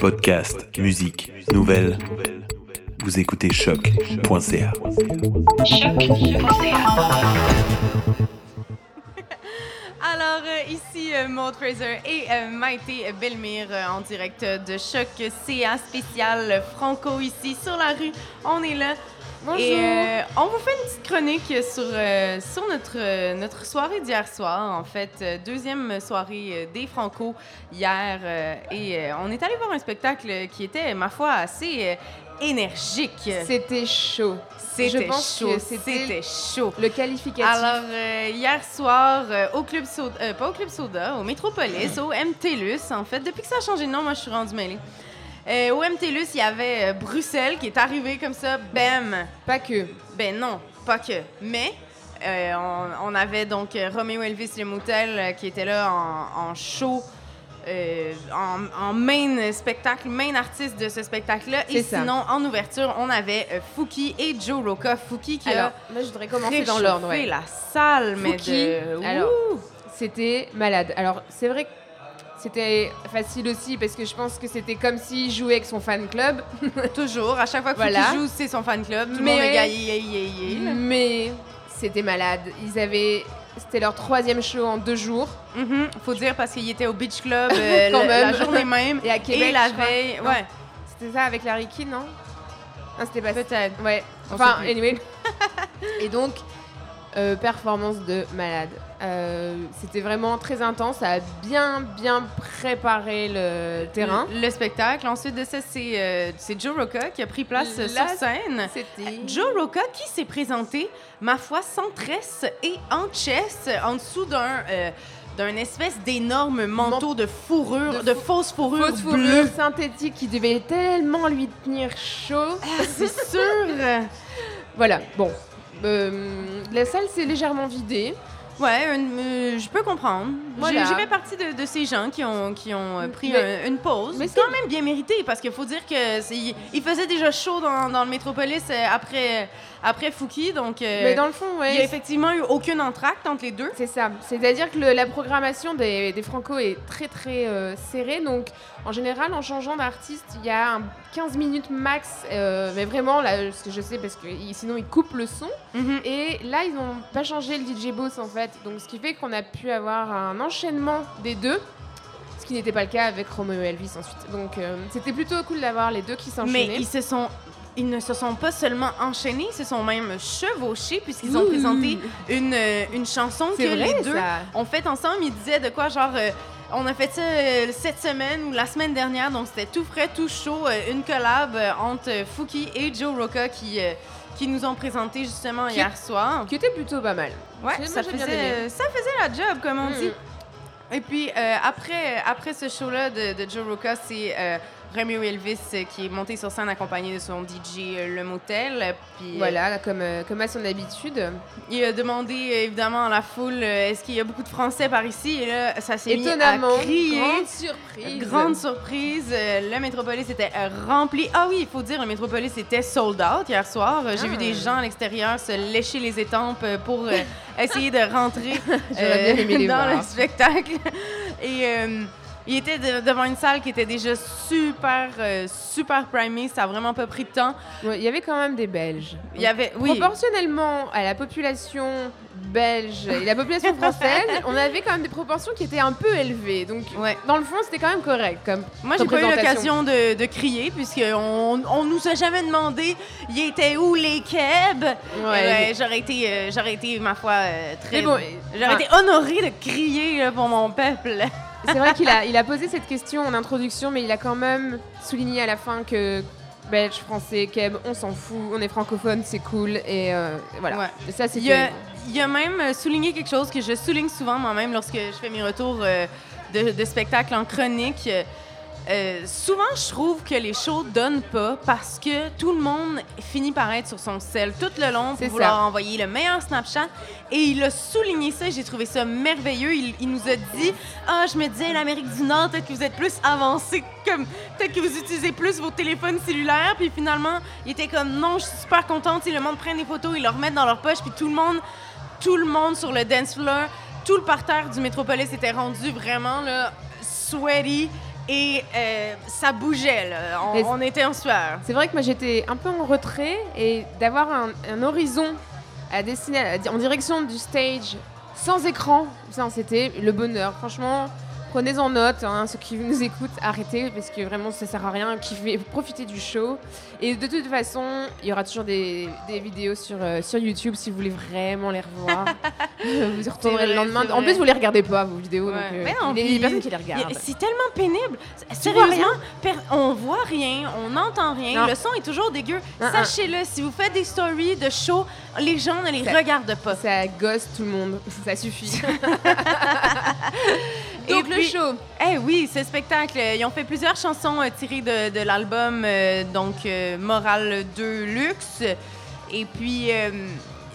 Podcast, musique, nouvelles. Vous écoutez choc.ca. Alors, euh, ici euh, Maud Fraser et euh, Maïté Belmire en direct de Choc CA spécial Franco ici sur la rue. On est là. Bonjour. Et euh, on vous fait une petite chronique sur, euh, sur notre, euh, notre soirée d'hier soir. En fait, deuxième soirée des Franco hier. et on est allé voir un spectacle qui était, ma foi, assez énergique. C'était chaud. C'était chaud. c'était C'était chaud. Le qualificatif. Alors, euh, hier soir, euh, au Club Soda, euh, pas au Club Soda, au Métropolis, au MTLUS, en fait. Depuis que ça a changé de nom, moi, je suis rendue mêlée. Euh, au MTLUS, il y avait euh, Bruxelles qui est arrivé comme ça, bam! pas que. Ben non, pas que. Mais, euh, on, on avait donc Romeo Elvis Le Moutel qui était là en, en show. euh, en, en main spectacle, main artiste de ce spectacle-là. Et ça. sinon, en ouverture, on avait euh, Fouki et Joe Roca. Fouki qui Alors, a là, je voudrais commencer dans l'ordre. ouais. la salle, mais de... alors! C'était malade. Alors, c'est vrai que c'était facile aussi parce que je pense que c'était comme s'il jouait avec son fan club. toujours, à chaque fois que Voilà. Joue, c'est son fan club. Tout le Mais- monde est. Mais c'était malade. Ils avaient. C'était leur troisième show en deux jours. Mhm, Faut dire parce qu'il était au Beach Club euh, Quand le- même. la journée même. Et à Québec. et la veille, ouais. C'était ça avec Larry King, non? Non, c'était pas. Peut-être. Ouais. Enfin, anyway. Et donc, euh, performance de malade. Euh, c'était vraiment très intense. Ça a bien, bien préparé le terrain. Le, le spectacle. Ensuite de ça, c'est euh, Joe Roca qui a pris place La- sur scène. Joe Roca qui s'est présenté, ma foi, sans tresse et en chest, en dessous d'un d'un espèce d'énorme manteau de fourrure, de, de fausse fourrure Fausse bleue. fourrure synthétique qui devait tellement lui tenir chaud. Ah, c'est sûr. Voilà, bon. Euh, la salle s'est légèrement vidée. Ouais, euh, je peux comprendre. Voilà. J'ai- fait partie de, de ces gens qui ont, qui ont euh, pris Mais- un- une pause. mais c'est- quand même bien mérité parce qu'il faut dire que il- faisait déjà chaud dans, dans le métropolis après, après Fouki, donc euh, Mais dans le fond, il n'y a ouais. effectivement eu aucun entracte entre les deux. C'est ça. C'est-à-dire que le- la programmation des, des Franco est très très euh, serrée. Donc en général, en changeant d'artiste, il y a un 15 minutes max. euh, mais vraiment, là, ce que je sais, parce que sinon ils coupent le son. Mhm. Et là, ils n'ont pas changé le DJ boss en fait. Donc ce qui fait qu'on a pu avoir un enchaînement des deux. Ce qui n'était pas le cas avec Romeo et Elvis ensuite. Donc euh, c'était plutôt cool d'avoir les deux qui Mais s'enchaînaient. ils se sont. Ils ne se sont pas seulement enchaînés, ils se sont même chevauchés puisqu'ils ont présenté une, euh, une chanson que vrai, les deux ça. ont fait ensemble. Ils disaient de quoi, genre, euh, on a fait ça euh, cette semaine ou la semaine dernière, donc c'était tout frais, tout chaud, euh, une collab entre Fouki et Joe Roca qui, qui nous ont présenté justement Qui- hier soir. Qui était plutôt pas mal. Ouais, ça faisait, ça faisait la job, comme on Mm. dit. Et puis, euh, après, après ce show-là de, de Joe Roca, c'est euh, Romeo Elvis euh, qui est monté sur scène accompagné de son DJ euh, Le Motel. Puis, euh, Voilà, comme, comme à son habitude. il a demandé évidemment à la foule est-ce qu'il y a beaucoup de Français par ici? Et là ça s'est mis à crier. grande surprise. Grande surprise, le Métropolis était rempli. Ah oui, il faut dire, le Métropolis était sold out hier soir. J'ai Ah. vu des gens à l'extérieur se lécher les étampes pour essayer de rentrer euh, dans le spectacle. Et euh, il était de- devant une salle qui était déjà super, euh, super primée. Ça a vraiment pas pris de temps. Ouais, Il y avait quand même des Belges. Il y avait, oui, Proportionnellement à la population belge et la population française, on avait quand même des proportions qui étaient un peu élevées. Donc, ouais. dans le fond, c'était quand même correct. Comme Moi, j'ai pas eu l'occasion de, de crier, puisqu'on on nous a jamais demandé il était où les kebs. Ouais. Euh, j'aurais été, euh, j'aurais été, ma foi, euh, très. Bon, j'aurais enfin, été honorée de crier là, pour mon peuple. C'est vrai qu'il a, il a posé cette question en introduction, mais il a quand même souligné à la fin que belge, français, keb, on s'en fout, on est francophone, c'est cool. Et euh, voilà. Ouais. Et Ça, c'est Il a, il a même euh, souligné quelque chose que je souligne souvent moi-même lorsque je fais mes retours euh, de, de spectacle en chronique. Euh, souvent, je trouve que les shows donnent pas parce que tout le monde finit par être sur son sel tout le long pour vouloir ça. envoyer le meilleur Snapchat. Et il a souligné ça, j'ai trouvé ça merveilleux. Il, il nous a dit Ah, je me disais, l'Amérique du Nord, peut-être que vous êtes plus avancé, comme peut-être que vous utilisez plus vos téléphones cellulaires. Puis finalement, il était comme Non, je suis super contente. Sais, Le monde prend des photos, ils le remettent dans leur poche, puis tout le monde, tout le monde sur le dance floor, tout le parterre du Métropolis était rendu vraiment là, sweaty et euh, ça bougeait, là. On, on était en sueur. C'est vrai que moi j'étais un peu en retrait et d'avoir un, un horizon à dessiner en direction du stage sans écran, ça c'était le bonheur. Franchement, prenez en note, hein, ceux qui nous écoutent, arrêtez parce que vraiment ça sert à rien. Kiffez, profitez du show. Et de toute façon, il y aura toujours des, des vidéos sur, euh, sur YouTube si vous voulez vraiment les revoir. vous y retournerez vrai, le lendemain. En plus, vous les regardez pas vos vidéos, Ouais. donc euh, non, il y a des personnes qui les regardent. C'est tellement pénible. Sérieusement, on voit rien, on n'entend rien, Non. le son est toujours dégueu. Hein, Sachez-le, si vous faites des stories de show, les gens ne les Ça- regardent pas. Ça gosse tout le monde, ça suffit. Et Donc le puis- show. Eh oui, ce spectacle, ils ont fait plusieurs chansons euh, tirées de, de l'album euh, donc euh, Moral 2 Luxe. Et puis, euh,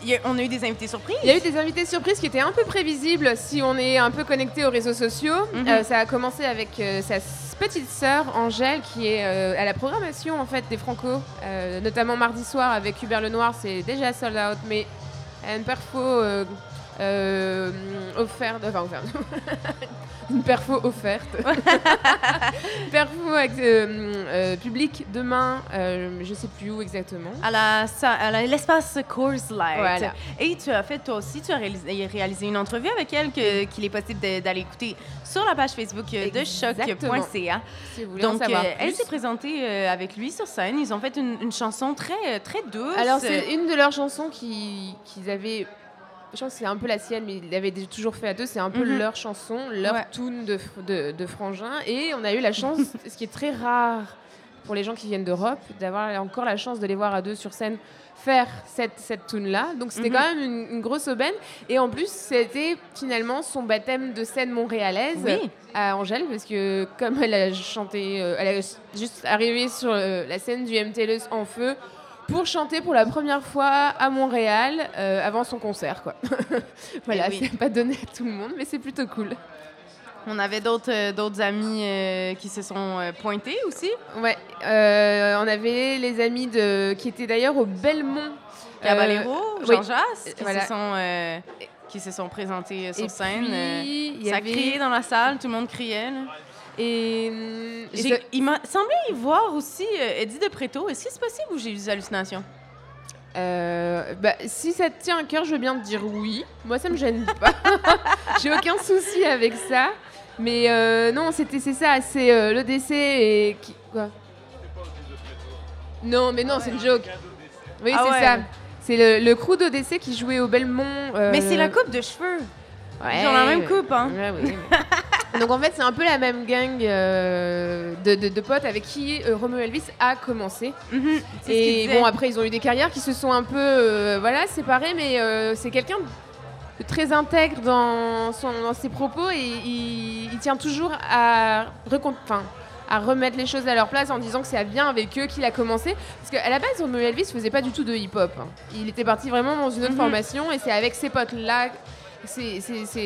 a- on a eu des invités surprises. Il y a eu des invités surprises qui étaient un peu prévisibles si on est un peu connecté aux réseaux sociaux. Mhm. Ça a commencé avec sa petite sœur Angèle qui est à la programmation en fait des Franco, notamment mardi soir avec Hubert Lenoir, c'est déjà sold out, mais une perfo offerte, enfin offerte, une perfo offerte, perfo euh, euh, public demain, euh, je sais plus où exactement. À l'espace Coors Light. Voilà. Et tu as fait toi aussi, tu as réalisé, réalisé une entrevue avec elle qu'il est possible d'aller écouter sur la page Facebook euh, de choc.ca. Si vous voulez en Donc, savoir euh, elle s'est présentée euh, avec lui sur scène. Ils ont fait une, une chanson très, très douce. Alors, c'est une de leurs chansons qui- qu'ils avaient. Je pense que c'est un peu la sienne, mais ils l'avaient toujours fait à deux. C'est un peu Mhm. leur chanson, leur Ouais. tune de, de, de Frangin. Et on a eu la chance, ce qui est très rare pour les gens qui viennent d'Europe, d'avoir encore la chance de les voir à deux sur scène faire cette, cette tune-là. Donc, c'était Mhm. quand même une, une grosse aubaine. Et en plus, c'était finalement son baptême de scène montréalaise Oui. à Angèle, parce que comme elle a chanté, euh, elle est juste arrivée sur euh, la scène du MTLUS en feu pour chanter pour la première fois à Montréal euh, avant son concert. Quoi. voilà, Eh oui. c'est pas donné à tout le monde, mais c'est plutôt cool. On avait d'autres euh, amis euh, qui se sont euh, pointés aussi. Ouais, on avait les amis de, qui étaient d'ailleurs au Belmont. Caballero. Jean Jass, qui, Voilà. se sont, qui se sont présentés sur Et scène. puis, ça avait- criait dans la salle, tout le monde criait. là. Et, hum, et J'ai- ça- Il m'a semblé y voir aussi euh, Eddie de Preto. Est-ce que c'est possible ou j'ai eu des hallucinations? Euh, bah, si ça te tient à cœur, je veux bien te dire oui. Moi, ça me gêne pas. J'ai aucun souci avec ça. Mais euh, non, c'était c'est ça, c'est euh, l'ODC et qui quoi? Non, mais non, c'est une joke. Oui, Ah c'est ouais. ça. C'est le, le crew d'ODC qui jouait au Belmont. euh, Mais c'est la coupe de cheveux. ouais, Ils ont la même ouais. coupe, hein? Ouais, oui, mais- Donc en fait, c'est un peu la même gang euh, de, de- de potes avec qui euh, Romeo Elvis a commencé. Mhm, Et bon, après, ils ont eu des carrières qui se sont un peu euh, voilà, séparées, mais euh, c'est quelqu'un de très intègre dans, son, dans ses propos et il, il tient toujours à remettre les choses à leur place en disant que c'est bien avec eux qu'il a commencé. Parce qu'à la base, Romeo Elvis faisait pas du tout de hip-hop. hein. Il était parti vraiment dans une autre Mhm. formation et c'est avec ses potes-là, ces,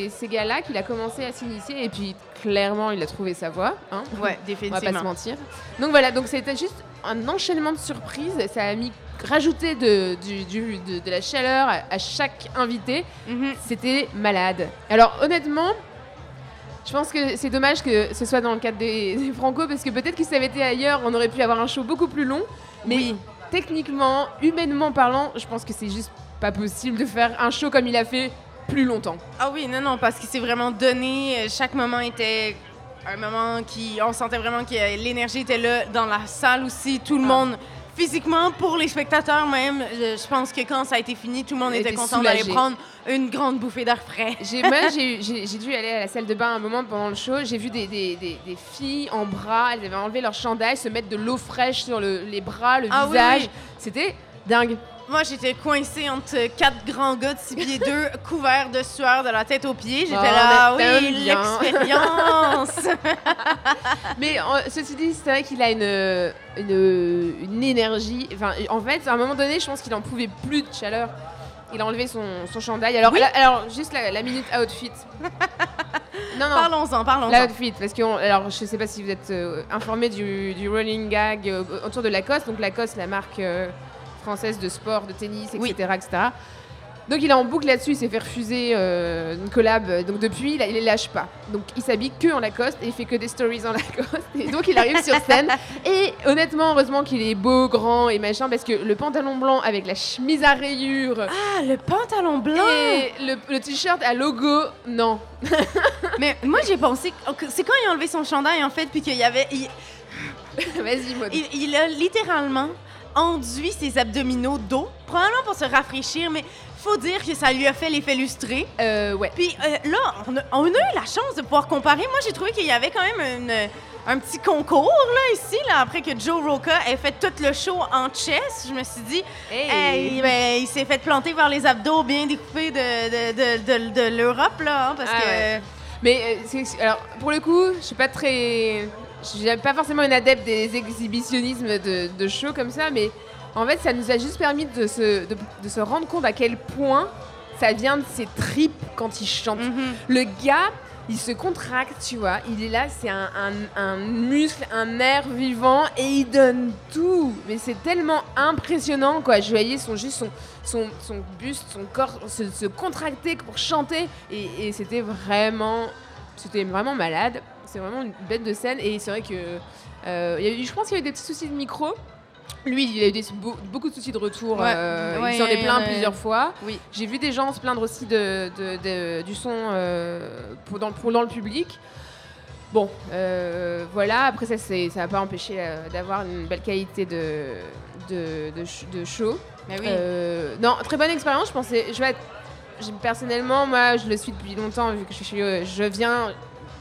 ces- gars-là qu'il a commencé à s'initier. Et puis, clairement, il a trouvé sa voie. hein. Ouais, On va pas se définitivement. mentir. Donc voilà, donc c'était juste un enchaînement de surprises. Ça a mis rajouté de, du- du- de, de la chaleur à, à chaque invité. Mhm. C'était malade. Alors honnêtement, je pense que c'est dommage que ce soit dans le cadre des, des Franco parce que peut-être que ça avait été ailleurs, on aurait pu avoir un show beaucoup plus long. Mais Oui. techniquement, humainement parlant, je pense que c'est juste pas possible de faire un show comme il a fait plus longtemps. Ah oui, non, non, parce qu'il s'est vraiment donné. euh, Chaque moment était un moment qui. On sentait vraiment que l'énergie était là dans la salle aussi. Tout le Ah. monde, physiquement, pour les spectateurs même, je, pense que quand ça a été fini, tout le monde On était était content d'aller prendre une grande bouffée d'air frais. J'ai, moi, j'ai, dû aller à la salle de bain un moment pendant le show. J'ai vu des, des- des- des filles en bras, elles avaient enlevé leur chandail, se mettre de l'eau fraîche sur le- les bras, le Ah oui, visage. oui. C'était dingue. Moi, j'étais coincée entre quatre grands gars de 6 pieds 2, couverts de sueur de la tête aux pieds. J'étais Oh, là, oui, l'expérience! Mais ceci dit, c'est vrai qu'il a une, une, une énergie. Enfin, en fait, à un moment donné, je pense qu'il en pouvait plus de chaleur. Il a enlevé son, son chandail. Alors, Oui. la- alors juste la, la minute outfit. Non, non. parlons-en, parlons-en. L'outfit, parce que on- alors je sais pas si vous êtes euh, informé du, du running gag euh, autour de Lacoste. Donc Lacoste, la marque euh, française de sport, de tennis, etc., Oui. etc. Donc il est en boucle là-dessus, il s'est fait refuser euh, une collab, donc depuis il, il les lâche pas. Donc il s'habille que en Lacoste et il fait que des stories en Lacoste. Et donc il arrive sur scène et honnêtement, heureusement qu'il est beau, grand et machin parce que le pantalon blanc avec la chemise à rayures Ah, le pantalon blanc! et le, le t-shirt à logo, non. Mais moi, j'ai pensé. C'est quand il a enlevé son chandail, en fait, puis qu'il y avait. Il, Vas-y, moi. il- il a littéralement enduit ses abdominaux d'eau, probablement pour se rafraîchir, mais faut dire que ça lui a fait l'effet lustré. Euh, ouais. Puis euh, là, on a, on a eu la chance de pouvoir comparer. Moi, j'ai trouvé qu'il y avait quand même une- un petit concours, là, ici, là, après que Joe Roca ait fait tout le show en chess. Je me suis dit, Hey, ben, il s'est fait planter vers les abdos bien découpés de, de, de, de- de l'Europe, là, hein, parce Ah que... ouais. Mais euh, alors pour le coup, je suis pas très, je suis pas forcément une adepte des exhibitionnismes de, de shows comme ça, mais en fait, ça nous a juste permis de se, de, de se rendre compte à quel point ça vient de ses tripes quand il chante. Mhm. Le gars, il se contracte, tu vois. Il est là, c'est un, un- un muscle, un nerf vivant et il donne tout. Mais c'est tellement impressionnant, quoi. Je voyais son, juste son, son, son buste, son corps se, se contracter pour chanter. Et, et c'était vraiment, c'était vraiment malade. C'est vraiment une bête de scène. Et c'est vrai que euh, il y a eu- je pense qu'il y a eu des petits soucis de micro. Lui, il a eu des- beaucoup de soucis de retour. Ouais. euh, Ouais, il s'en est plaint ouais. plusieurs fois. Oui. J'ai vu des gens se plaindre aussi de, de- de- du son euh, pour, dans, pour dans le public. Bon, voilà. Après, ça c'est- ça n'a pas empêché d'avoir une belle qualité de, de, de, sh- de show. Mais oui. Non, très bonne expérience. Je pensais, je vais être- personnellement, moi, je le suis depuis longtemps vu que je, suis, je viens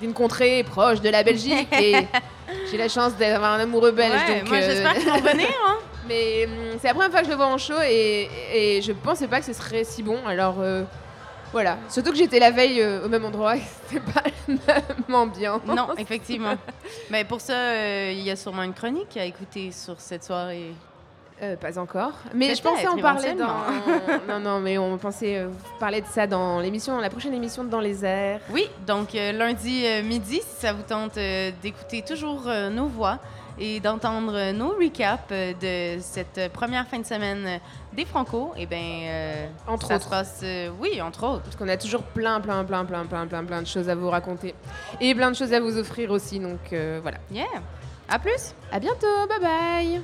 d'une contrée proche de la Belgique et j'ai la chance d'avoir un amoureux belge. Ouais, donc, moi, euh, j'espère qu'ils vont venir, hein. mais hum, c'est la première fois que je le vois en show et, et je pensais pas que ce serait si bon. Alors euh, voilà. Surtout que j'étais la veille euh, au même endroit et c'était pas même ambiance. Non, effectivement. Mais pour ça, il y a sûrement une chronique à écouter sur cette soirée. Euh, pas encore. Mais je pensais en parler dans. non, non, mais on pensait euh, parler de ça dans l'émission, la prochaine émission de Dans les airs. Oui, donc euh, lundi midi, si ça vous tente d'écouter toujours nos voix et d'entendre nos recaps de cette première fin de semaine des Franco, eh bien, Entre ça autres. se passe, oui, entre autres. Parce qu'on a toujours plein, plein, plein, plein, plein, plein, plein de choses à vous raconter. Et plein de choses à vous offrir aussi. Donc voilà. Yeah. À plus. À bientôt. Bye bye.